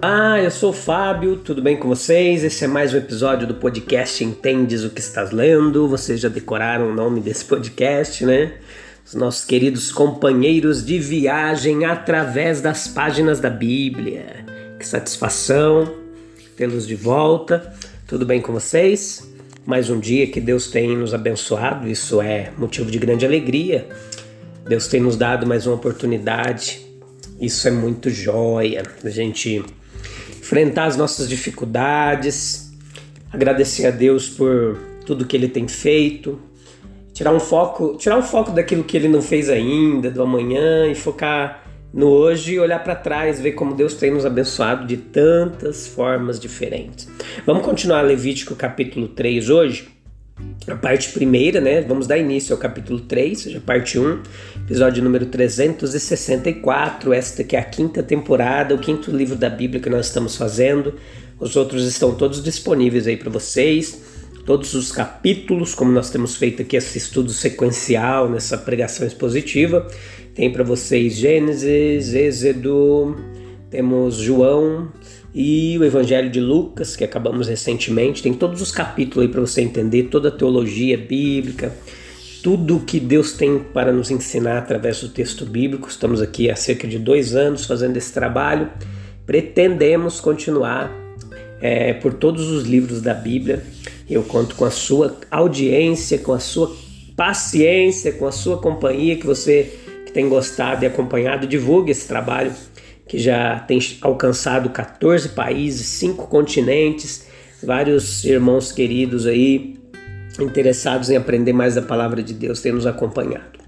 Ah, eu sou o Fábio, tudo bem com vocês? Esse é mais um episódio do podcast Entendes o que estás lendo. Vocês já decoraram o nome desse podcast, né? Os nossos queridos companheiros de viagem através das páginas da Bíblia. Que satisfação tê-los de volta. Tudo bem com vocês? Mais um dia que Deus tem nos abençoado, isso é motivo de grande alegria. Deus tem nos dado mais uma oportunidade. Isso é muito joia. A gente enfrentar as nossas dificuldades, agradecer a Deus por tudo que Ele tem feito, tirar um foco, tirar um foco daquilo que Ele não fez ainda, do amanhã e focar no hoje e olhar para trás, ver como Deus tem nos abençoado de tantas formas diferentes. Vamos continuar Levítico capítulo 3 hoje. A parte primeira, né? Vamos dar início ao capítulo 3, seja parte 1, episódio número 364. Esta que é a quinta temporada, o quinto livro da Bíblia que nós estamos fazendo. Os outros estão todos disponíveis aí para vocês. Todos os capítulos, como nós temos feito aqui esse estudo sequencial nessa pregação expositiva, tem para vocês Gênesis, Êxodo, temos João, e o Evangelho de Lucas, que acabamos recentemente, tem todos os capítulos aí para você entender toda a teologia bíblica, tudo que Deus tem para nos ensinar através do texto bíblico. Estamos aqui há cerca de dois anos fazendo esse trabalho. Pretendemos continuar é, por todos os livros da Bíblia. Eu conto com a sua audiência, com a sua paciência, com a sua companhia, que você que tem gostado e acompanhado, divulgue esse trabalho que já tem alcançado 14 países, 5 continentes, vários irmãos queridos aí interessados em aprender mais da palavra de Deus têm nos acompanhado.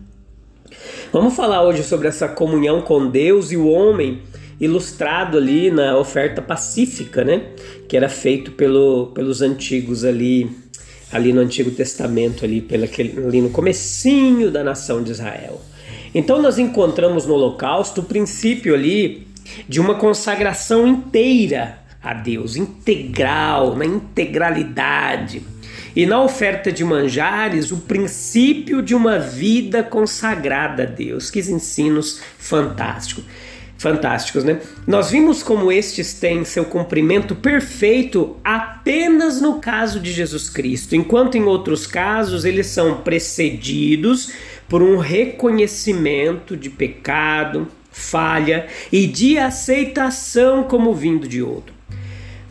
Vamos falar hoje sobre essa comunhão com Deus e o homem ilustrado ali na oferta pacífica, né? Que era feito pelo, pelos antigos ali, ali no Antigo Testamento, ali, pela, ali no comecinho da nação de Israel. Então nós encontramos no Holocausto o princípio ali de uma consagração inteira a Deus, integral, na integralidade. E na oferta de manjares, o princípio de uma vida consagrada a Deus. Que ensinos fantásticos. Fantásticos, né? Nós vimos como estes têm seu cumprimento perfeito apenas no caso de Jesus Cristo, enquanto em outros casos eles são precedidos por um reconhecimento de pecado, falha e de aceitação como vindo de outro.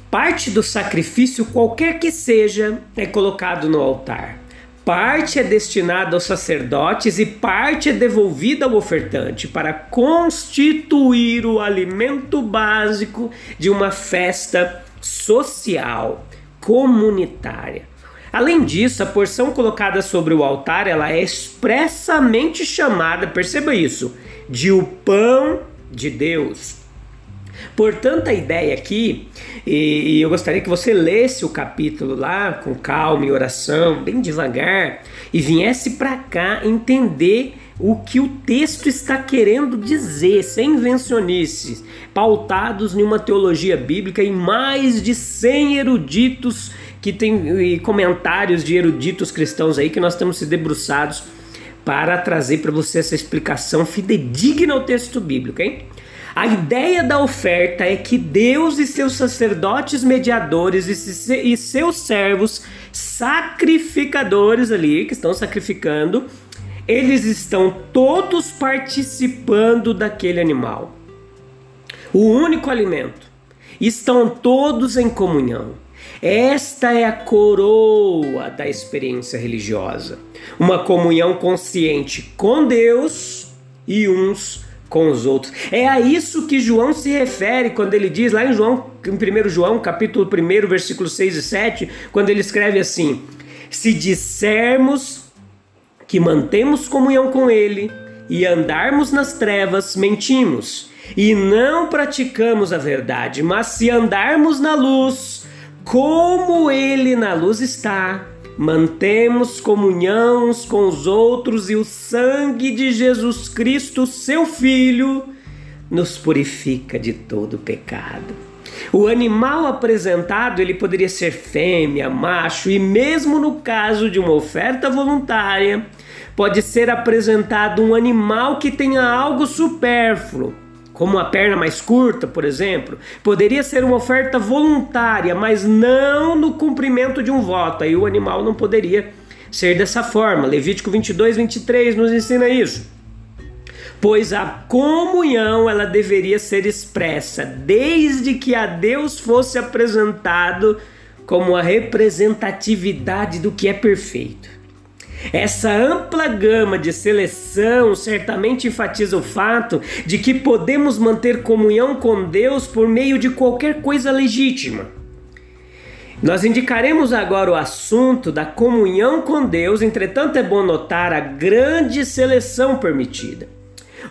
Parte do sacrifício, qualquer que seja, é colocado no altar. Parte é destinada aos sacerdotes e parte é devolvida ao ofertante para constituir o alimento básico de uma festa social, comunitária. Além disso, a porção colocada sobre o altar, ela é expressamente chamada, perceba isso, de o pão de Deus. Portanto, a ideia aqui, e eu gostaria que você lesse o capítulo lá com calma e oração, bem devagar, e viesse para cá entender o que o texto está querendo dizer, sem invencionices, pautados em uma teologia bíblica e mais de 100 eruditos que tem comentários de eruditos cristãos aí que nós temos se debruçados para trazer para você essa explicação fidedigna ao texto bíblico, hein? A ideia da oferta é que Deus e seus sacerdotes mediadores e seus servos sacrificadores ali, que estão sacrificando, eles estão todos participando daquele animal. O único alimento. Estão todos em comunhão. Esta é a coroa da experiência religiosa. Uma comunhão consciente com Deus e uns com os outros. É a isso que João se refere quando ele diz lá em João, em 1 João, capítulo 1, versículo 6 e 7, quando ele escreve assim: Se dissermos que mantemos comunhão com ele e andarmos nas trevas, mentimos e não praticamos a verdade. Mas se andarmos na luz, como Ele na luz está, mantemos comunhão uns com os outros e o sangue de Jesus Cristo, seu Filho, nos purifica de todo pecado. O animal apresentado ele poderia ser fêmea, macho e mesmo no caso de uma oferta voluntária, pode ser apresentado um animal que tenha algo supérfluo, como a perna mais curta, por exemplo, poderia ser uma oferta voluntária, mas não no cumprimento de um voto. Aí o animal não poderia ser dessa forma. Levítico 22, 23 nos ensina isso. Pois a comunhão ela deveria ser expressa desde que a Deus fosse apresentado como a representatividade do que é perfeito. Essa ampla gama de seleção certamente enfatiza o fato de que podemos manter comunhão com Deus por meio de qualquer coisa legítima. Nós indicaremos agora o assunto da comunhão com Deus, entretanto é bom notar a grande seleção permitida.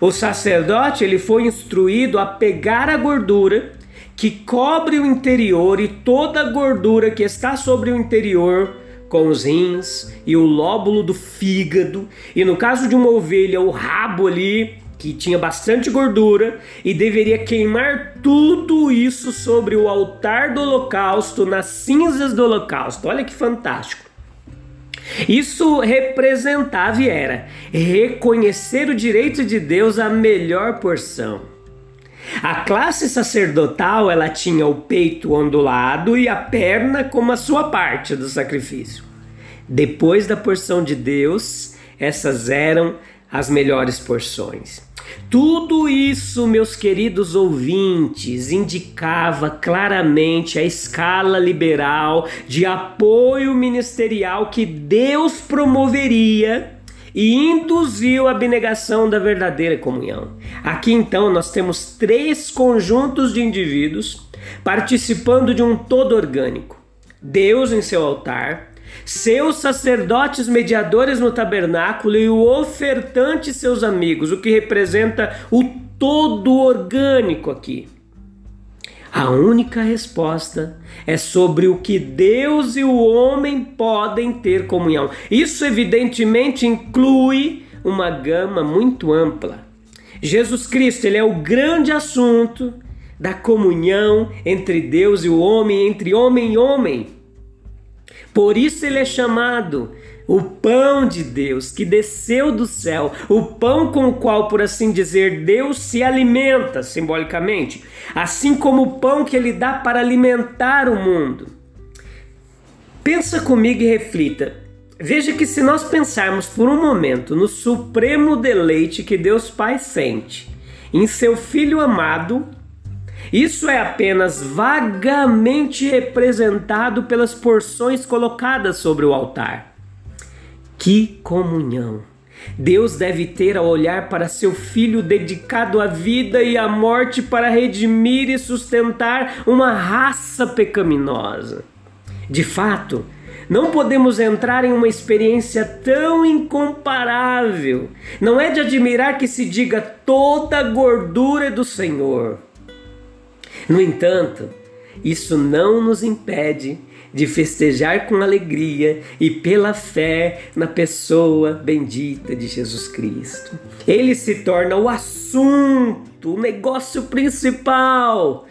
O sacerdote ele foi instruído a pegar a gordura que cobre o interior e toda a gordura que está sobre o interior com os rins e o lóbulo do fígado, e no caso de uma ovelha, o rabo ali, que tinha bastante gordura, e deveria queimar tudo isso sobre o altar do holocausto, nas cinzas do holocausto. Olha que fantástico. Isso representava e era reconhecer o direito de Deus à melhor porção. A classe sacerdotal ela tinha o peito ondulado e a perna como a sua parte do sacrifício. Depois da porção de Deus, essas eram as melhores porções. Tudo isso, meus queridos ouvintes, indicava claramente a escala liberal de apoio ministerial que Deus promoveria e induziu a abnegação da verdadeira comunhão. Aqui então nós temos três conjuntos de indivíduos participando de um todo orgânico: Deus em seu altar, seus sacerdotes mediadores no tabernáculo e o ofertante seus amigos, o que representa o todo orgânico aqui. A única resposta é sobre o que Deus e o homem podem ter comunhão. Isso, evidentemente, inclui uma gama muito ampla. Jesus Cristo ele é o grande assunto da comunhão entre Deus e o homem, entre homem e homem. Por isso ele é chamado o pão de Deus que desceu do céu, o pão com o qual, por assim dizer, Deus se alimenta simbolicamente, assim como o pão que ele dá para alimentar o mundo. Pensa comigo e reflita. Veja que se nós pensarmos por um momento no supremo deleite que Deus Pai sente em seu filho amado, isso é apenas vagamente representado pelas porções colocadas sobre o altar. Que comunhão! Deus deve ter ao olhar para seu filho dedicado à vida e à morte para redimir e sustentar uma raça pecaminosa. De fato, não podemos entrar em uma experiência tão incomparável. Não é de admirar que se diga toda a gordura do Senhor. No entanto, isso não nos impede de festejar com alegria e pela fé na pessoa bendita de Jesus Cristo. Ele se torna o assunto, o negócio principal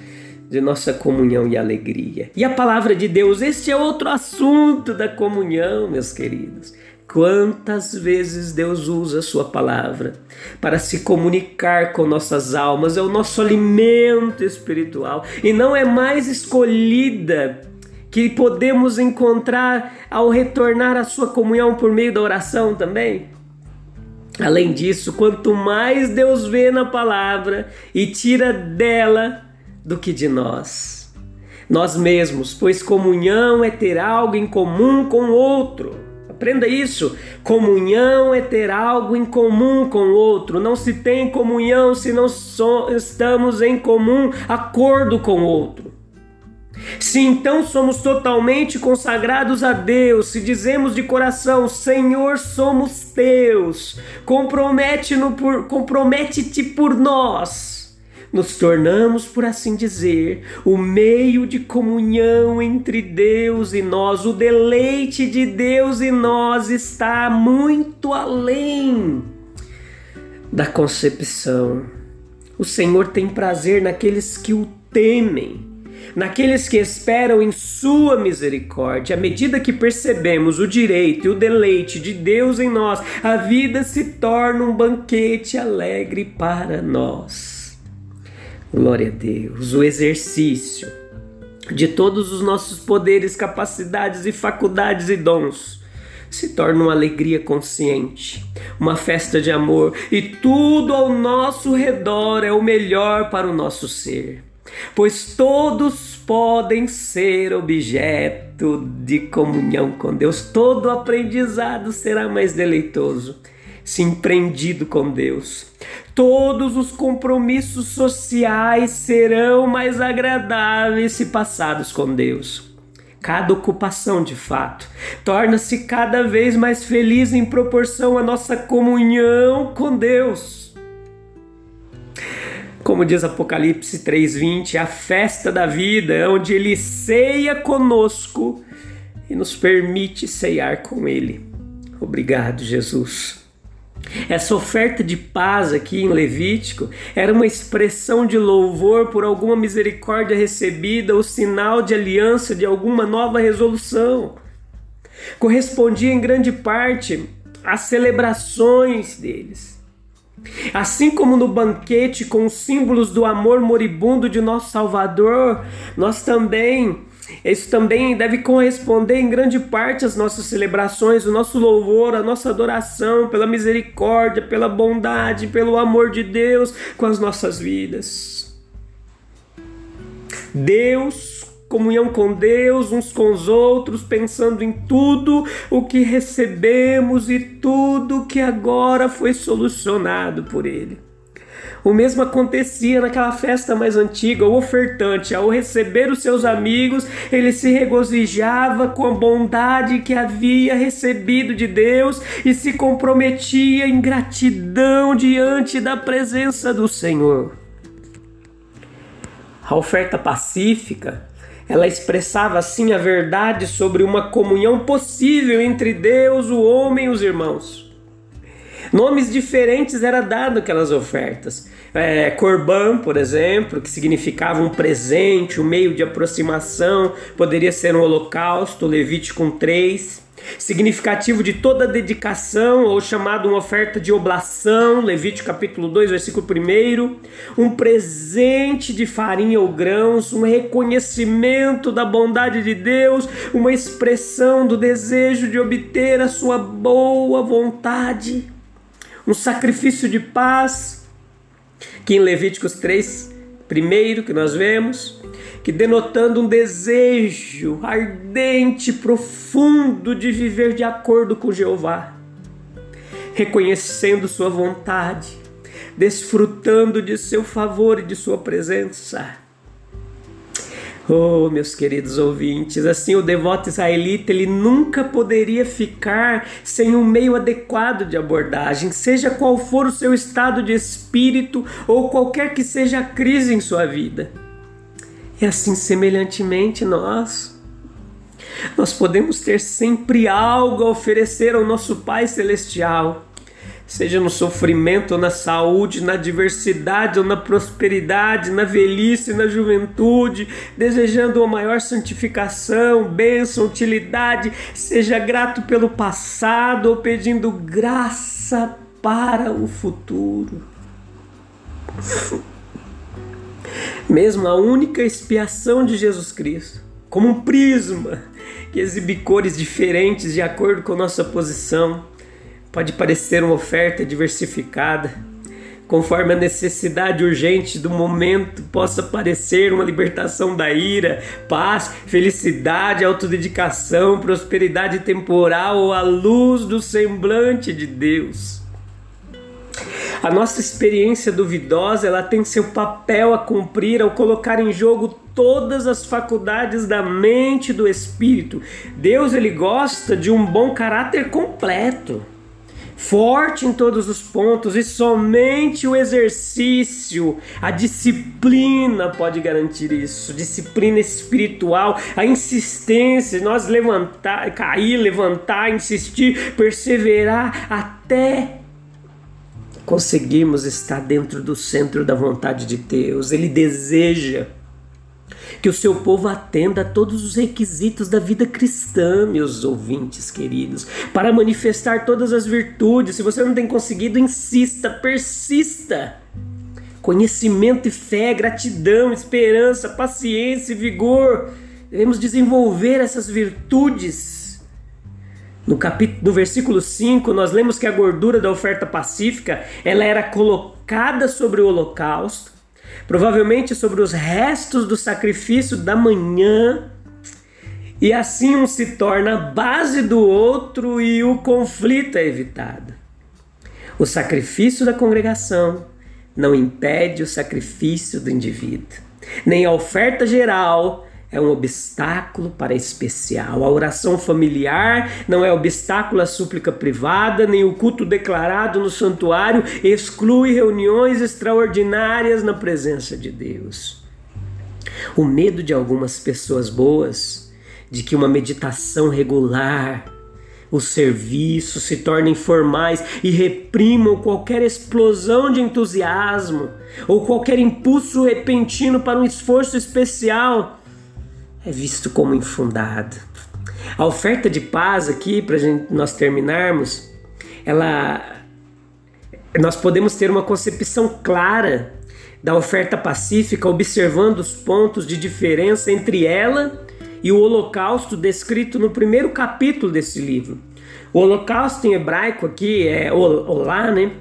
de nossa comunhão e alegria. E a palavra de Deus, este é outro assunto da comunhão, meus queridos. Quantas vezes Deus usa a Sua palavra para se comunicar com nossas almas, é o nosso alimento espiritual e não é mais escolhida que podemos encontrar ao retornar à Sua comunhão por meio da oração também. Além disso, quanto mais Deus vê na palavra e tira dela do que de nós, nós mesmos, pois comunhão é ter algo em comum com o outro. Aprenda isso. Comunhão é ter algo em comum com o outro. Não se tem comunhão se não estamos em comum acordo com o outro. Se então somos totalmente consagrados a Deus, se dizemos de coração, Senhor, somos teus, compromete-te por, compromete por nós, nos tornamos, por assim dizer, o meio de comunhão entre Deus e nós. O deleite de Deus e nós está muito além da concepção. O Senhor tem prazer naqueles que o temem naqueles que esperam em Sua misericórdia. À medida que percebemos o direito e o deleite de Deus em nós, a vida se torna um banquete alegre para nós. Glória a Deus. O exercício de todos os nossos poderes, capacidades e faculdades e dons se torna uma alegria consciente, uma festa de amor, e tudo ao nosso redor é o melhor para o nosso ser pois todos podem ser objeto de comunhão com Deus. Todo aprendizado será mais deleitoso se empreendido com Deus. Todos os compromissos sociais serão mais agradáveis se passados com Deus. Cada ocupação, de fato, torna-se cada vez mais feliz em proporção à nossa comunhão com Deus. Como diz Apocalipse 3:20, a festa da vida, onde ele ceia conosco e nos permite ceiar com ele. Obrigado, Jesus. Essa oferta de paz aqui em Levítico era uma expressão de louvor por alguma misericórdia recebida, o sinal de aliança de alguma nova resolução. Correspondia em grande parte às celebrações deles. Assim como no banquete com os símbolos do amor moribundo de nosso Salvador, nós também, isso também deve corresponder em grande parte às nossas celebrações, o nosso louvor, a nossa adoração pela misericórdia, pela bondade, pelo amor de Deus com as nossas vidas. Deus comunhão com Deus, uns com os outros, pensando em tudo o que recebemos e tudo que agora foi solucionado por Ele. O mesmo acontecia naquela festa mais antiga. O ofertante, ao receber os seus amigos, ele se regozijava com a bondade que havia recebido de Deus e se comprometia em gratidão diante da presença do Senhor. A oferta pacífica ela expressava assim a verdade sobre uma comunhão possível entre Deus, o homem e os irmãos. Nomes diferentes era dado aquelas ofertas. É, Corban, por exemplo, que significava um presente, um meio de aproximação, poderia ser um holocausto, Levítico 3 significativo de toda dedicação, ou chamado uma oferta de oblação, Levítico capítulo 2, versículo 1, um presente de farinha ou grãos, um reconhecimento da bondade de Deus, uma expressão do desejo de obter a sua boa vontade, um sacrifício de paz, que em Levíticos 3, primeiro que nós vemos, que denotando um desejo ardente, profundo de viver de acordo com Jeová, reconhecendo Sua vontade, desfrutando de seu favor e de Sua presença. Oh, meus queridos ouvintes, assim o devoto israelita ele nunca poderia ficar sem um meio adequado de abordagem, seja qual for o seu estado de espírito ou qualquer que seja a crise em sua vida. E assim, semelhantemente, nós. Nós podemos ter sempre algo a oferecer ao nosso Pai Celestial, seja no sofrimento ou na saúde, na diversidade ou na prosperidade, na velhice, na juventude, desejando uma maior santificação, bênção, utilidade, seja grato pelo passado ou pedindo graça para o futuro mesmo a única expiação de Jesus Cristo, como um prisma que exibe cores diferentes de acordo com nossa posição, pode parecer uma oferta diversificada, conforme a necessidade urgente do momento possa parecer uma libertação da ira, paz, felicidade, autodedicação, prosperidade temporal ou a luz do semblante de Deus. A nossa experiência duvidosa, ela tem seu papel a cumprir ao colocar em jogo todas as faculdades da mente e do espírito. Deus ele gosta de um bom caráter completo forte em todos os pontos e somente o exercício, a disciplina pode garantir isso. Disciplina espiritual, a insistência, nós levantar, cair, levantar, insistir, perseverar até conseguirmos estar dentro do centro da vontade de Deus. Ele deseja que o seu povo atenda a todos os requisitos da vida cristã, meus ouvintes queridos, para manifestar todas as virtudes. Se você não tem conseguido, insista, persista. Conhecimento e fé, gratidão, esperança, paciência e vigor. Devemos desenvolver essas virtudes. No, capítulo, versículo 5, nós lemos que a gordura da oferta pacífica ela era colocada sobre o holocausto provavelmente sobre os restos do sacrifício da manhã, e assim um se torna a base do outro e o conflito é evitado. O sacrifício da congregação não impede o sacrifício do indivíduo, nem a oferta geral é um obstáculo para especial. A oração familiar não é obstáculo à súplica privada, nem o culto declarado no santuário exclui reuniões extraordinárias na presença de Deus. O medo de algumas pessoas boas de que uma meditação regular, os serviços se tornem formais e reprimam qualquer explosão de entusiasmo ou qualquer impulso repentino para um esforço especial é visto como infundado. A oferta de paz aqui, para nós terminarmos, ela, nós podemos ter uma concepção clara da oferta pacífica, observando os pontos de diferença entre ela e o holocausto descrito no primeiro capítulo desse livro. O holocausto em hebraico aqui é olá, né?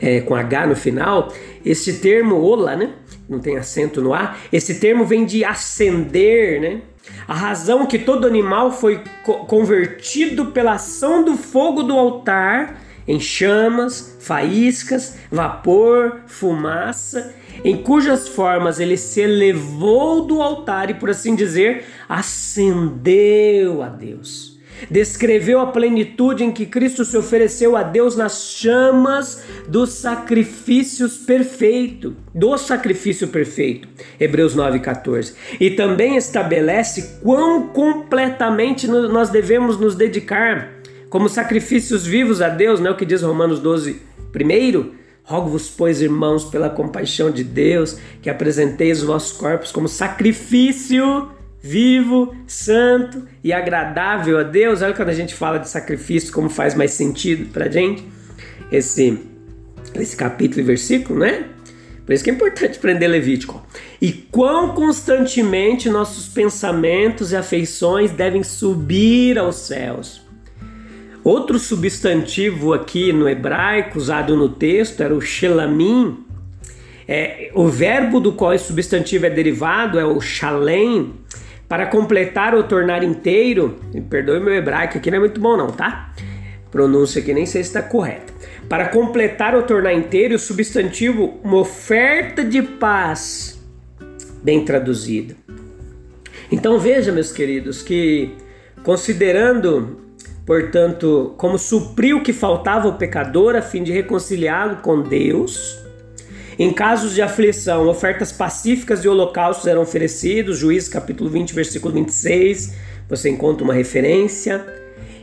É, com H no final. Esse termo olá, né? Não tem acento no A, esse termo vem de acender, né? A razão que todo animal foi co convertido pela ação do fogo do altar em chamas, faíscas, vapor, fumaça, em cujas formas ele se elevou do altar e, por assim dizer, acendeu a Deus descreveu a plenitude em que Cristo se ofereceu a Deus nas chamas dos sacrifícios perfeito, do sacrifício perfeito. Hebreus 9:14. E também estabelece quão completamente nós devemos nos dedicar como sacrifícios vivos a Deus, né? O que diz Romanos 12, primeiro, Rogo-vos, pois, irmãos, pela compaixão de Deus, que apresenteis os vossos corpos como sacrifício vivo, santo e agradável a Deus. Olha quando a gente fala de sacrifício, como faz mais sentido para gente esse, esse capítulo e versículo, né? Por isso que é importante aprender Levítico. E quão constantemente nossos pensamentos e afeições devem subir aos céus. Outro substantivo aqui no hebraico usado no texto era o shelamim. É, o verbo do qual esse substantivo é derivado é o shalem, para completar ou tornar inteiro, perdoe meu hebraico aqui não é muito bom não, tá? Pronúncia aqui nem sei se está correta. Para completar ou tornar inteiro, o substantivo uma oferta de paz, bem traduzido. Então veja, meus queridos, que considerando, portanto, como suprir o que faltava ao pecador a fim de reconciliá-lo com Deus, em casos de aflição, ofertas pacíficas e holocaustos eram oferecidos, Juízes capítulo 20, versículo 26, você encontra uma referência.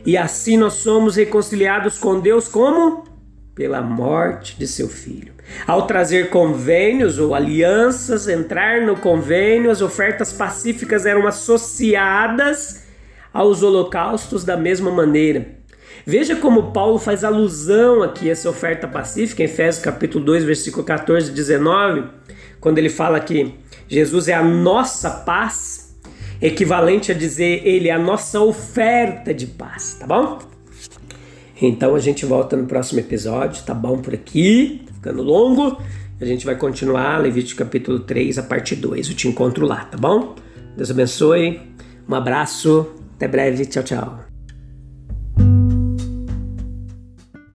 E assim nós somos reconciliados com Deus como? Pela morte de seu filho. Ao trazer convênios ou alianças, entrar no convênio, as ofertas pacíficas eram associadas aos holocaustos da mesma maneira. Veja como Paulo faz alusão aqui a essa oferta pacífica em Efésios capítulo 2, versículo 14 e 19, quando ele fala que Jesus é a nossa paz, equivalente a dizer ele é a nossa oferta de paz, tá bom? Então a gente volta no próximo episódio, tá bom por aqui, tá ficando longo. A gente vai continuar Levítico capítulo 3, a parte 2. Eu te encontro lá, tá bom? Deus abençoe. Um abraço. Até breve. Tchau, tchau.